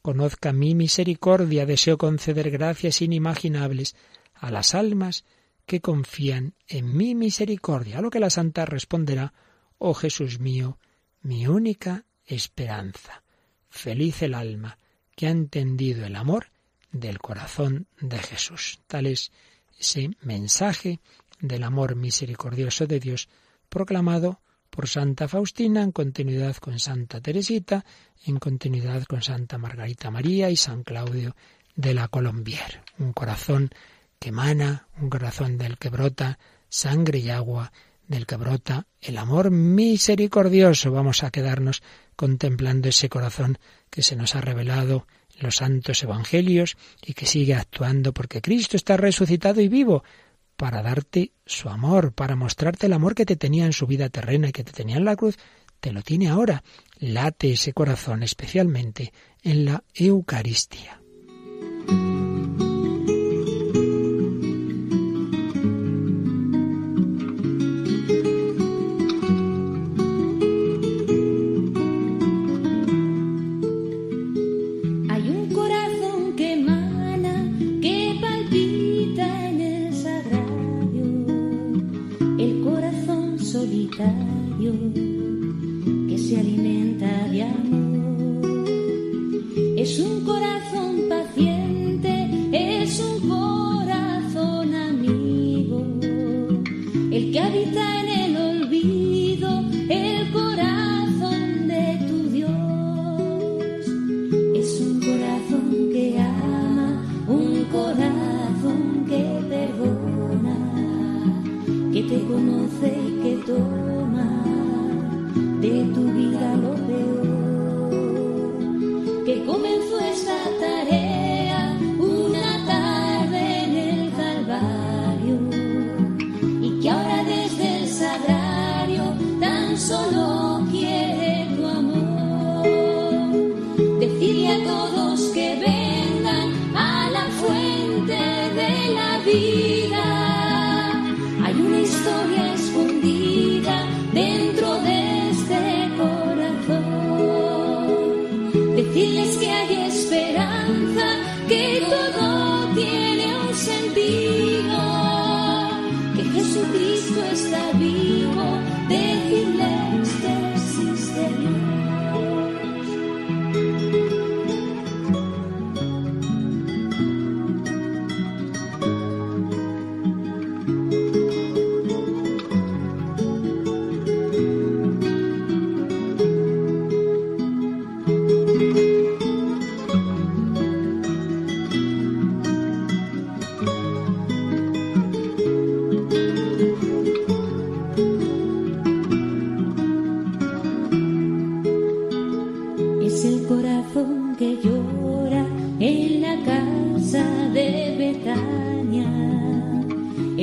conozca mi misericordia, deseo conceder gracias inimaginables a las almas que confían en mi misericordia. A lo que la Santa responderá, oh Jesús mío, mi única esperanza. Feliz el alma que ha entendido el amor del corazón de Jesús. Tal es ese mensaje del amor misericordioso de Dios proclamado por Santa Faustina en continuidad con Santa Teresita, en continuidad con Santa Margarita María y San Claudio de la Colombier. Un corazón que emana, un corazón del que brota sangre y agua, del que brota el amor misericordioso. Vamos a quedarnos contemplando ese corazón que se nos ha revelado en los santos evangelios y que sigue actuando porque Cristo está resucitado y vivo para darte su amor, para mostrarte el amor que te tenía en su vida terrena y que te tenía en la cruz, te lo tiene ahora. Late ese corazón especialmente en la Eucaristía.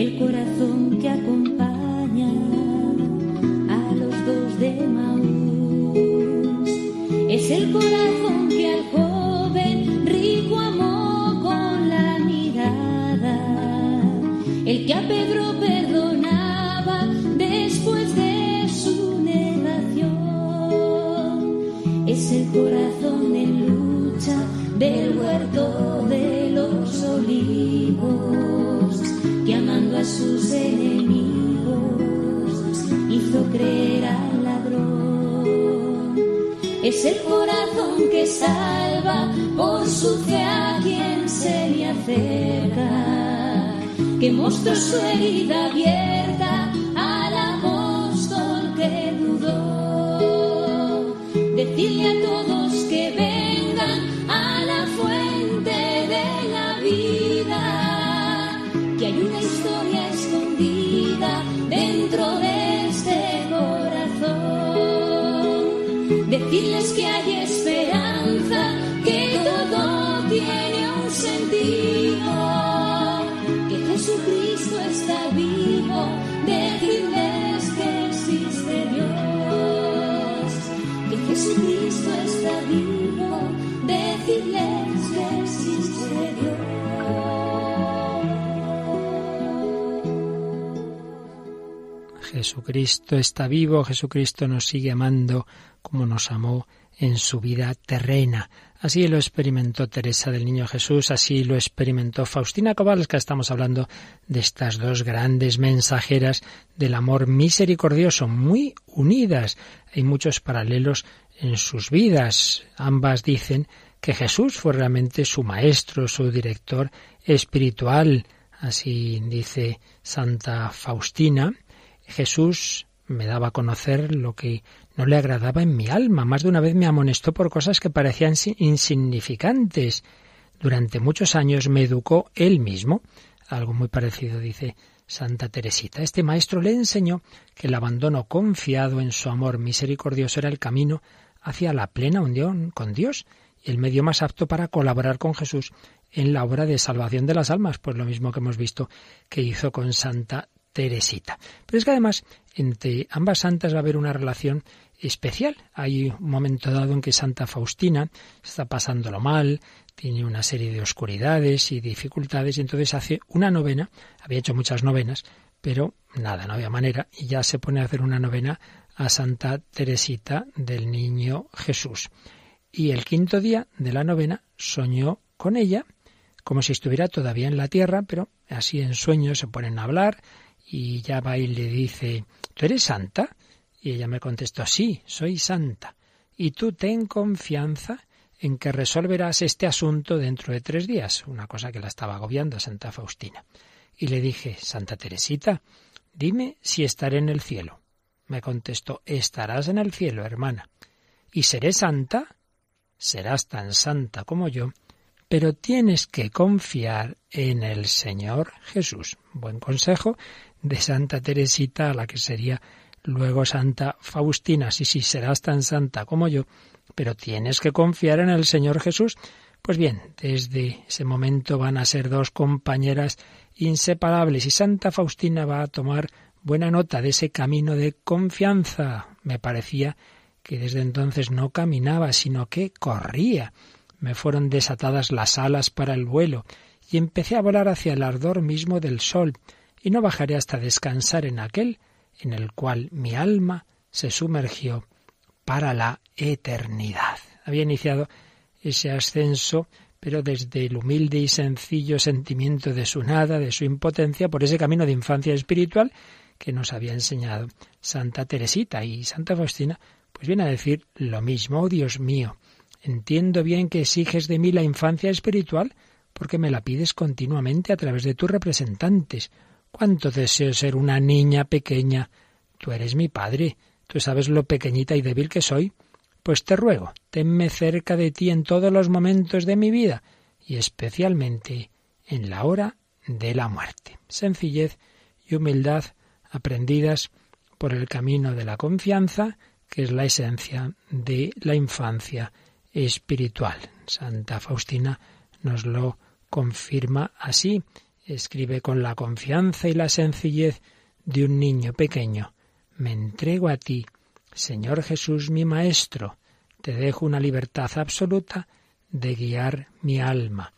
el corazón. Es el corazón que salva por sucia a quien se le acerca, que mostró su herida abierta al apóstol que dudó. Decirle a todos Diles que hay Jesucristo está vivo, Jesucristo nos sigue amando como nos amó en su vida terrena. Así lo experimentó Teresa del Niño Jesús, así lo experimentó Faustina Kowalska. Estamos hablando de estas dos grandes mensajeras del amor misericordioso, muy unidas. Hay muchos paralelos en sus vidas. Ambas dicen que Jesús fue realmente su maestro, su director espiritual. Así dice Santa Faustina. Jesús me daba a conocer lo que no le agradaba en mi alma. Más de una vez me amonestó por cosas que parecían insignificantes. Durante muchos años me educó él mismo. Algo muy parecido dice Santa Teresita. Este maestro le enseñó que el abandono confiado en su amor misericordioso era el camino hacia la plena unión con Dios y el medio más apto para colaborar con Jesús en la obra de salvación de las almas, pues lo mismo que hemos visto que hizo con Santa Teresita. Pero es que además entre ambas santas va a haber una relación especial. Hay un momento dado en que Santa Faustina está pasándolo mal, tiene una serie de oscuridades y dificultades, y entonces hace una novena, había hecho muchas novenas, pero nada, no había manera, y ya se pone a hacer una novena a Santa Teresita del Niño Jesús. Y el quinto día de la novena soñó con ella, como si estuviera todavía en la tierra, pero así en sueños se ponen a hablar, y ya va y le dice, ¿tú eres santa? Y ella me contestó, sí, soy santa. Y tú ten confianza en que resolverás este asunto dentro de tres días, una cosa que la estaba agobiando Santa Faustina. Y le dije, Santa Teresita, dime si estaré en el cielo. Me contestó, estarás en el cielo, hermana. ¿Y seré santa? Serás tan santa como yo, pero tienes que confiar en el Señor Jesús. Buen consejo de Santa Teresita, a la que sería luego Santa Faustina. Sí, sí, serás tan santa como yo, pero tienes que confiar en el Señor Jesús. Pues bien, desde ese momento van a ser dos compañeras inseparables y Santa Faustina va a tomar buena nota de ese camino de confianza. Me parecía que desde entonces no caminaba, sino que corría. Me fueron desatadas las alas para el vuelo y empecé a volar hacia el ardor mismo del sol y no bajaré hasta descansar en aquel en el cual mi alma se sumergió para la eternidad. Había iniciado ese ascenso, pero desde el humilde y sencillo sentimiento de su nada, de su impotencia, por ese camino de infancia espiritual que nos había enseñado Santa Teresita y Santa Faustina, pues viene a decir lo mismo, oh Dios mío, entiendo bien que exiges de mí la infancia espiritual, porque me la pides continuamente a través de tus representantes, Cuánto deseo ser una niña pequeña. Tú eres mi padre. Tú sabes lo pequeñita y débil que soy. Pues te ruego, tenme cerca de ti en todos los momentos de mi vida y especialmente en la hora de la muerte. Sencillez y humildad aprendidas por el camino de la confianza, que es la esencia de la infancia espiritual. Santa Faustina nos lo confirma así. Escribe con la confianza y la sencillez de un niño pequeño. Me entrego a ti, Señor Jesús mi Maestro. Te dejo una libertad absoluta de guiar mi alma.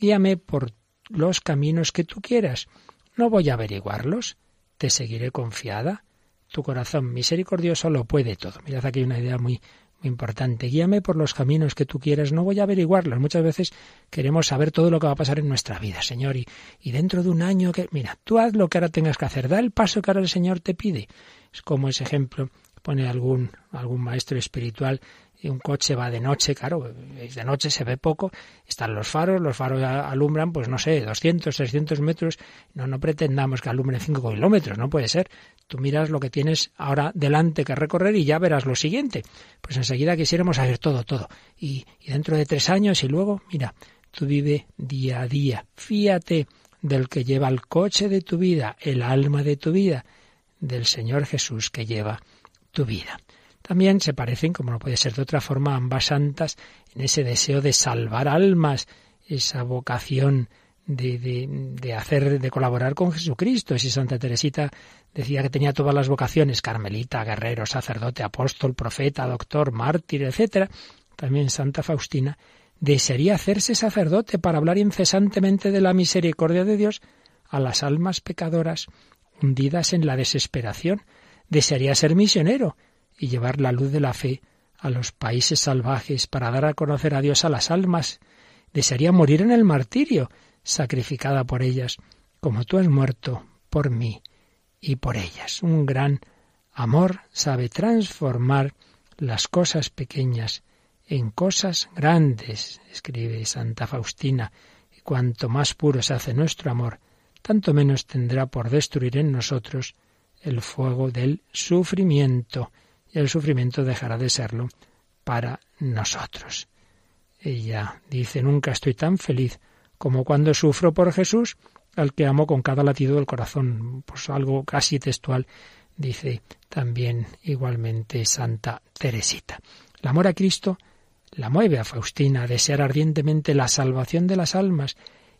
Guíame por los caminos que tú quieras. No voy a averiguarlos. Te seguiré confiada. Tu corazón misericordioso lo puede todo. Mirad aquí una idea muy importante. Guíame por los caminos que tú quieras, no voy a averiguarlos. Muchas veces queremos saber todo lo que va a pasar en nuestra vida, Señor, y, y dentro de un año que, mira, tú haz lo que ahora tengas que hacer, da el paso que ahora el Señor te pide. Es como ese ejemplo pone algún, algún maestro espiritual un coche va de noche, claro, de noche se ve poco, están los faros, los faros alumbran, pues no sé, 200, 300 metros, no, no pretendamos que alumbren 5 kilómetros, no puede ser. Tú miras lo que tienes ahora delante que recorrer y ya verás lo siguiente. Pues enseguida quisiéramos saber todo, todo. Y, y dentro de tres años y luego, mira, tú vive día a día, fíate del que lleva el coche de tu vida, el alma de tu vida, del Señor Jesús que lleva tu vida. También se parecen, como no puede ser de otra forma, ambas santas en ese deseo de salvar almas, esa vocación de, de, de, hacer, de colaborar con Jesucristo. Si Santa Teresita decía que tenía todas las vocaciones, carmelita, guerrero, sacerdote, apóstol, profeta, doctor, mártir, etc., también Santa Faustina desearía hacerse sacerdote para hablar incesantemente de la misericordia de Dios a las almas pecadoras hundidas en la desesperación. Desearía ser misionero y llevar la luz de la fe a los países salvajes para dar a conocer a Dios a las almas. Desearía morir en el martirio, sacrificada por ellas, como tú has muerto por mí y por ellas. Un gran amor sabe transformar las cosas pequeñas en cosas grandes, escribe Santa Faustina, y cuanto más puro se hace nuestro amor, tanto menos tendrá por destruir en nosotros el fuego del sufrimiento el sufrimiento dejará de serlo para nosotros. Ella dice, nunca estoy tan feliz como cuando sufro por Jesús, al que amo con cada latido del corazón. Pues algo casi textual dice también igualmente Santa Teresita. El amor a Cristo la mueve a Faustina a desear ardientemente la salvación de las almas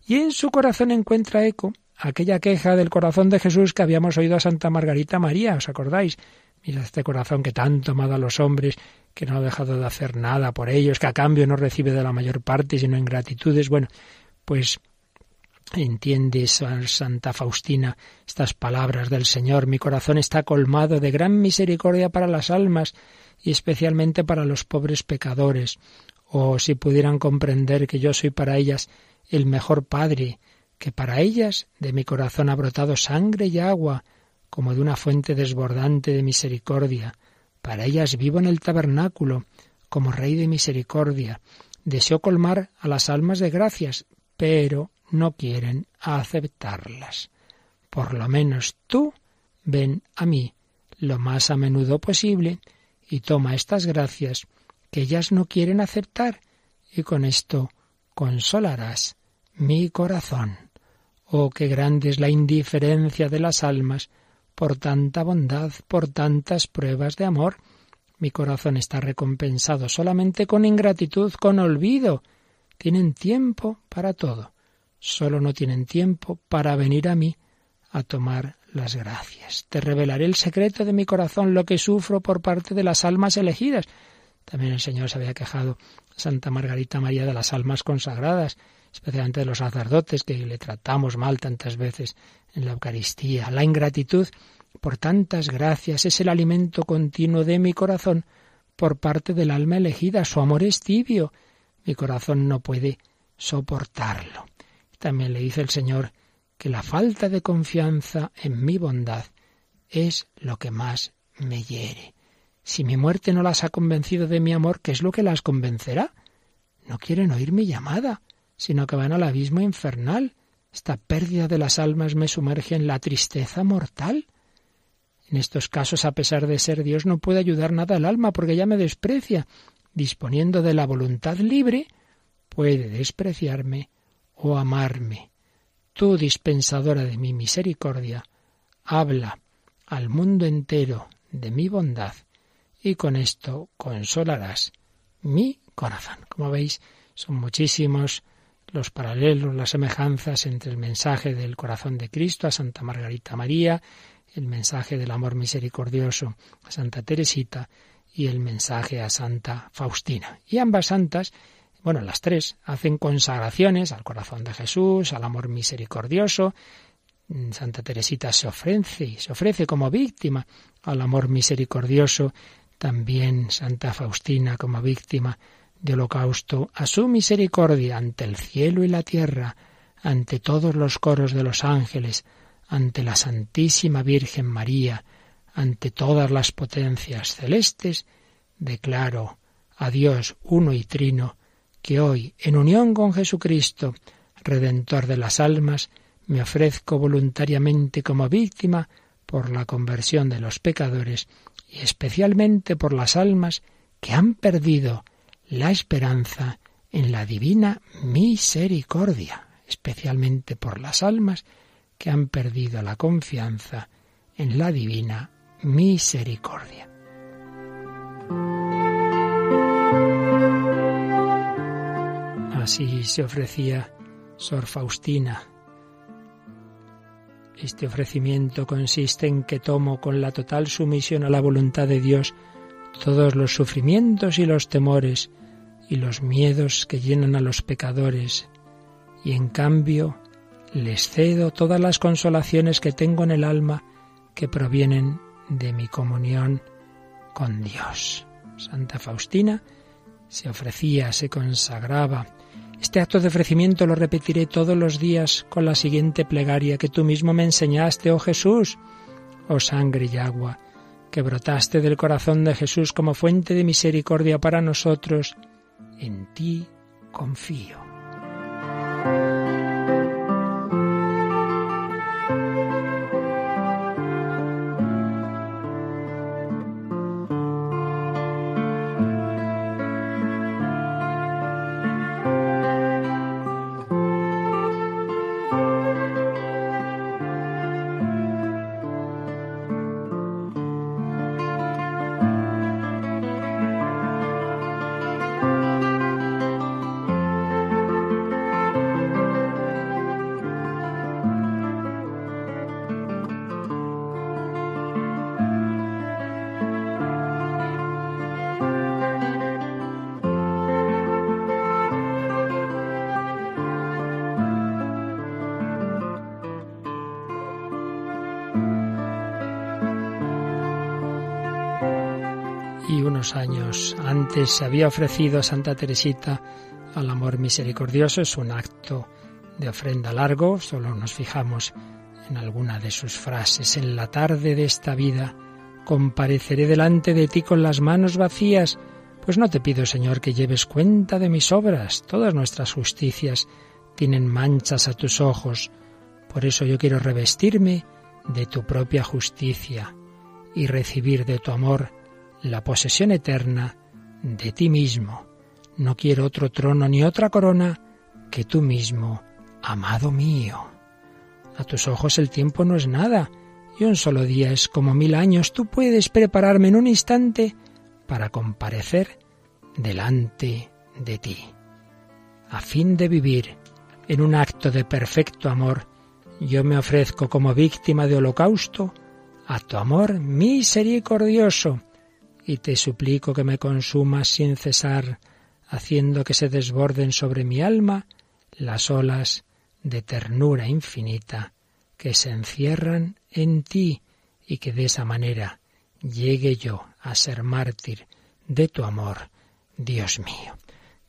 y en su corazón encuentra eco aquella queja del corazón de Jesús que habíamos oído a Santa Margarita María, ¿os acordáis? Mira este corazón que tanto amado a los hombres, que no ha dejado de hacer nada por ellos, que a cambio no recibe de la mayor parte sino ingratitudes. Bueno, pues entiende Santa Faustina estas palabras del Señor. Mi corazón está colmado de gran misericordia para las almas y especialmente para los pobres pecadores. Oh, si pudieran comprender que yo soy para ellas el mejor Padre, que para ellas de mi corazón ha brotado sangre y agua, como de una fuente desbordante de misericordia. Para ellas vivo en el tabernáculo, como Rey de misericordia. Deseo colmar a las almas de gracias, pero no quieren aceptarlas. Por lo menos tú ven a mí lo más a menudo posible y toma estas gracias que ellas no quieren aceptar y con esto consolarás mi corazón. Oh, qué grande es la indiferencia de las almas por tanta bondad, por tantas pruebas de amor. Mi corazón está recompensado solamente con ingratitud, con olvido. Tienen tiempo para todo. Solo no tienen tiempo para venir a mí a tomar las gracias. Te revelaré el secreto de mi corazón, lo que sufro por parte de las almas elegidas. También el Señor se había quejado a Santa Margarita María de las almas consagradas, especialmente de los sacerdotes que le tratamos mal tantas veces en la Eucaristía. La ingratitud por tantas gracias es el alimento continuo de mi corazón por parte del alma elegida. Su amor es tibio. Mi corazón no puede soportarlo. También le dice el Señor que la falta de confianza en mi bondad es lo que más me hiere. Si mi muerte no las ha convencido de mi amor, ¿qué es lo que las convencerá? No quieren oír mi llamada, sino que van al abismo infernal. Esta pérdida de las almas me sumerge en la tristeza mortal. En estos casos, a pesar de ser Dios, no puede ayudar nada al alma porque ya me desprecia. Disponiendo de la voluntad libre, puede despreciarme o amarme. Tú, dispensadora de mi misericordia, habla al mundo entero de mi bondad y con esto consolarás mi corazón. Como veis, son muchísimos los paralelos, las semejanzas entre el mensaje del corazón de Cristo a Santa Margarita María, el mensaje del amor misericordioso a Santa Teresita y el mensaje a Santa Faustina. Y ambas santas, bueno, las tres, hacen consagraciones al corazón de Jesús, al amor misericordioso. Santa Teresita se ofrece, se ofrece como víctima al amor misericordioso, también Santa Faustina como víctima de holocausto a su misericordia ante el cielo y la tierra, ante todos los coros de los ángeles, ante la Santísima Virgen María, ante todas las potencias celestes, declaro a Dios uno y trino, que hoy, en unión con Jesucristo, Redentor de las almas, me ofrezco voluntariamente como víctima por la conversión de los pecadores y especialmente por las almas que han perdido la esperanza en la divina misericordia, especialmente por las almas que han perdido la confianza en la divina misericordia. Así se ofrecía Sor Faustina. Este ofrecimiento consiste en que tomo con la total sumisión a la voluntad de Dios todos los sufrimientos y los temores y los miedos que llenan a los pecadores, y en cambio les cedo todas las consolaciones que tengo en el alma que provienen de mi comunión con Dios. Santa Faustina se ofrecía, se consagraba. Este acto de ofrecimiento lo repetiré todos los días con la siguiente plegaria que tú mismo me enseñaste, oh Jesús, oh sangre y agua, que brotaste del corazón de Jesús como fuente de misericordia para nosotros. En ti confío. Años antes se había ofrecido a Santa Teresita al amor misericordioso. Es un acto de ofrenda largo, solo nos fijamos en alguna de sus frases. En la tarde de esta vida compareceré delante de ti con las manos vacías, pues no te pido, Señor, que lleves cuenta de mis obras. Todas nuestras justicias tienen manchas a tus ojos. Por eso yo quiero revestirme de tu propia justicia y recibir de tu amor la posesión eterna de ti mismo. No quiero otro trono ni otra corona que tú mismo, amado mío. A tus ojos el tiempo no es nada, y un solo día es como mil años. Tú puedes prepararme en un instante para comparecer delante de ti. A fin de vivir en un acto de perfecto amor, yo me ofrezco como víctima de holocausto a tu amor misericordioso y te suplico que me consumas sin cesar, haciendo que se desborden sobre mi alma las olas de ternura infinita que se encierran en ti y que de esa manera llegue yo a ser mártir de tu amor, Dios mío.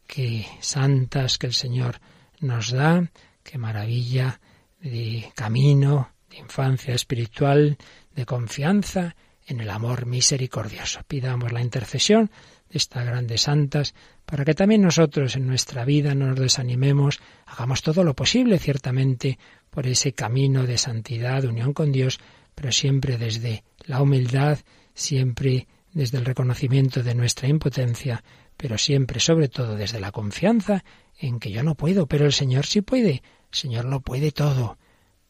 Qué santas que el Señor nos da, qué maravilla de camino, de infancia espiritual, de confianza en el amor misericordioso. Pidamos la intercesión de estas grandes santas para que también nosotros en nuestra vida no nos desanimemos, hagamos todo lo posible ciertamente por ese camino de santidad, unión con Dios, pero siempre desde la humildad, siempre desde el reconocimiento de nuestra impotencia, pero siempre, sobre todo, desde la confianza en que yo no puedo, pero el Señor sí puede. Señor lo puede todo.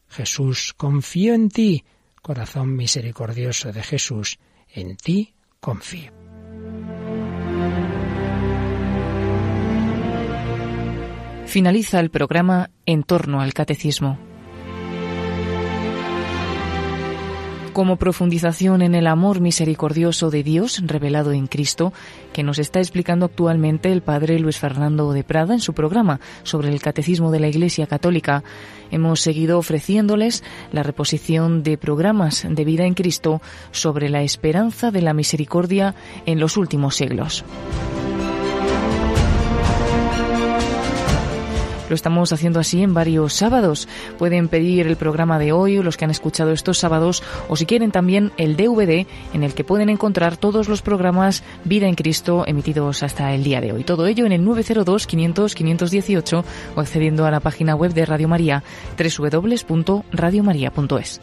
Jesús, confío en ti. Corazón misericordioso de Jesús, en ti confío. Finaliza el programa En torno al Catecismo. Como profundización en el amor misericordioso de Dios revelado en Cristo, que nos está explicando actualmente el Padre Luis Fernando de Prada en su programa sobre el Catecismo de la Iglesia Católica. Hemos seguido ofreciéndoles la reposición de programas de vida en Cristo sobre la esperanza de la misericordia en los últimos siglos. Lo estamos haciendo así en varios sábados. Pueden pedir el programa de hoy, los que han escuchado estos sábados, o si quieren también el DVD en el que pueden encontrar todos los programas Vida en Cristo emitidos hasta el día de hoy. Todo ello en el 902 500 518 o accediendo a la página web de Radio María www.radiomaria.es.